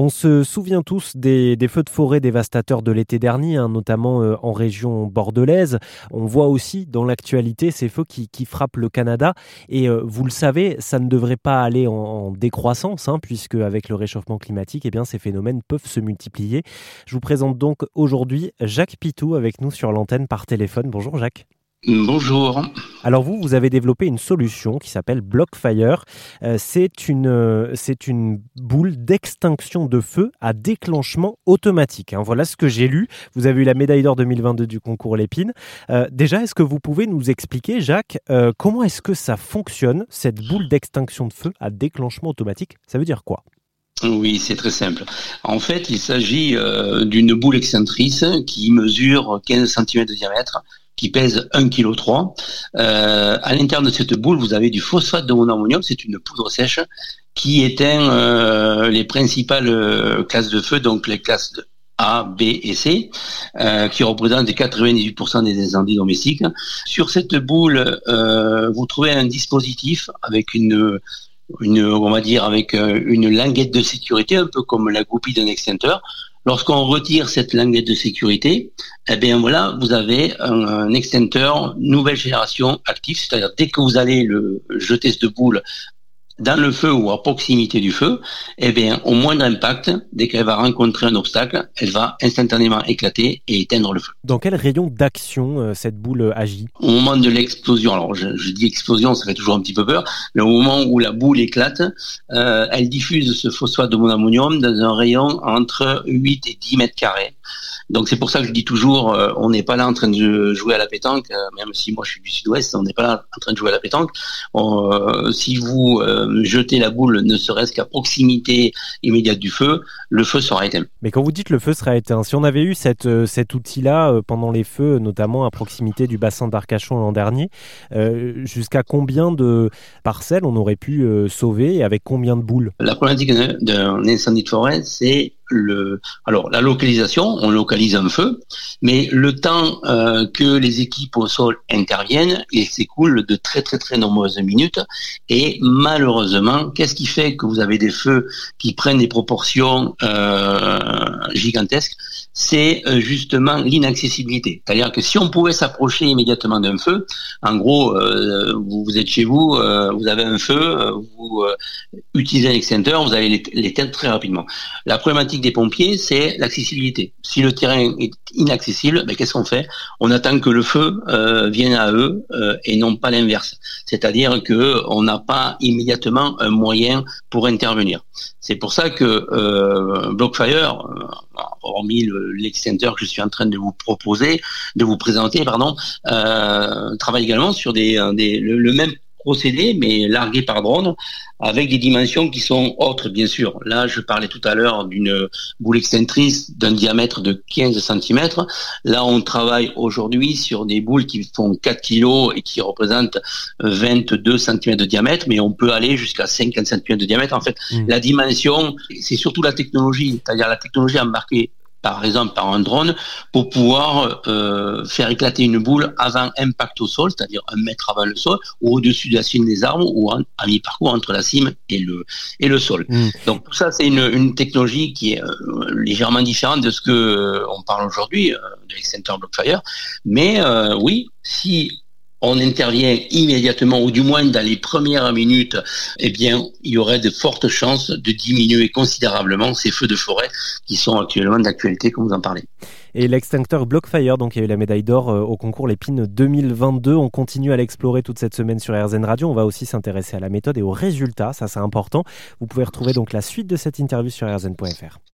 On se souvient tous des, feux de forêt dévastateurs de l'été dernier, hein, notamment euh, en région bordelaise. On voit aussi dans l'actualité ces feux qui, frappent le Canada. Et euh, vous le savez, ça ne devrait pas aller en, décroissance, hein, puisque avec le réchauffement climatique, eh bien, ces phénomènes peuvent se multiplier. Je vous présente donc aujourd'hui Jacques Pitou avec nous sur l'antenne par téléphone. Bonjour Jacques. Bonjour. Alors vous, vous avez développé une solution qui s'appelle Blockfire. Euh, c'est une, euh, c'est une boule d'extinction de feu à déclenchement automatique. Hein. Voilà ce que j'ai lu. Vous avez eu la médaille d'or 2022 du concours Lépine. Euh, déjà, est-ce que vous pouvez nous expliquer, Jacques, comment est-ce que ça fonctionne, cette boule d'extinction de feu à déclenchement automatique? Ça veut dire quoi? Oui, c'est très simple. En fait, il s'agit d'une boule excentrice qui mesure 15 cm de diamètre, qui pèse 1,3 kg. Euh, à l'intérieur de cette boule, vous avez du phosphate de monoammonium, c'est une poudre sèche qui éteint euh, les principales euh, classes de feu, donc les classes A, B et C, euh, qui représentent 98% des incendies domestiques. Sur cette boule, vous trouvez un dispositif avec une une, on va dire, avec une languette de sécurité, un peu comme la goupille d'un extincteur, Lorsqu'on retire cette languette de sécurité, eh bien voilà, vous avez un, extincteur nouvelle génération actif, c'est-à-dire dès que vous allez le jeter cette boule dans le feu ou à proximité du feu, eh bien, au moindre impact, dès qu'elle va rencontrer un obstacle, elle va instantanément éclater et éteindre le feu. Dans quel rayon d'action euh, cette boule agit? Au moment de l'explosion, alors je, dis explosion, ça fait toujours un petit peu peur, mais au moment où la boule éclate, euh, elle diffuse ce phosphate de monammonium dans un rayon entre 8 et 10 mètres carrés. Donc c'est pour ça que je dis toujours, euh, on n'est pas là en train de jouer à la pétanque, même si moi je suis du sud-ouest, on n'est pas là en train de jouer à la pétanque. Si vous jetez la boule, ne serait-ce qu'à proximité immédiate du feu, le feu sera éteint. Mais quand vous dites le feu sera éteint, si on avait eu cette, cet outil-là pendant les feux, notamment à proximité du bassin d'Arcachon l'an dernier, jusqu'à combien de parcelles on aurait pu sauver et avec combien de boules? La problématique d'un incendie de forêt, c'est le, alors la localisation, on localise un feu, mais le temps euh, que les équipes au sol interviennent, il s'écoule de très très très nombreuses minutes. Et malheureusement, qu'est-ce qui fait que vous avez des feux qui prennent des proportions euh, gigantesques? C'est euh, justement l'inaccessibilité. C'est-à-dire que si on pouvait s'approcher immédiatement d'un feu, en gros, vous, êtes chez vous, vous avez un feu, utilisez un extincteur, vous allez l'éteindre très rapidement. La problématique des pompiers, c'est l'accessibilité. Si le terrain est inaccessible, ben, qu'est-ce qu'on fait? On attend que le feu euh, vienne à eux euh, et non pas l'inverse. C'est-à-dire que on n'a pas immédiatement un moyen pour intervenir. C'est pour ça que euh, Blockfire, euh, hormis l'extincteur que je suis en train de vous proposer, de vous présenter, pardon, travaille également sur le même procédé, mais largué par drone, avec des dimensions qui sont autres, bien sûr. Là, je parlais tout à l'heure d'une boule excentrice d'un diamètre de 15 cm. Là, on travaille aujourd'hui sur des boules qui font 4 kg et qui représentent 22 cm de diamètre, mais on peut aller jusqu'à 50 cm de diamètre. En fait, mmh. la dimension, c'est surtout la technologie, c'est-à-dire la technologie embarquée par exemple par un drone, pour pouvoir euh, faire éclater une boule avant impact au sol, c'est-à-dire un mètre avant le sol, ou au-dessus de la cime des arbres, ou à mi-parcours entre la cime et le, et le sol. Mm. Donc tout ça, c'est une, une, technologie qui est euh, légèrement différente de ce que euh, on parle aujourd'hui, de l'extincteur Blockfire. Mais oui, si on intervient immédiatement, ou du moins dans les premières minutes, eh bien, il y aurait de fortes chances de diminuer considérablement ces feux de forêt qui sont actuellement d'actualité, comme vous en parlez. Et l'extincteur Blockfire, donc il y a eu la médaille d'or euh, au concours Lépine 2022. On continue à l'explorer toute cette semaine sur RZN Radio. On va aussi s'intéresser à la méthode et aux résultats, ça c'est important. Vous pouvez retrouver donc la suite de cette interview sur rzn.fr.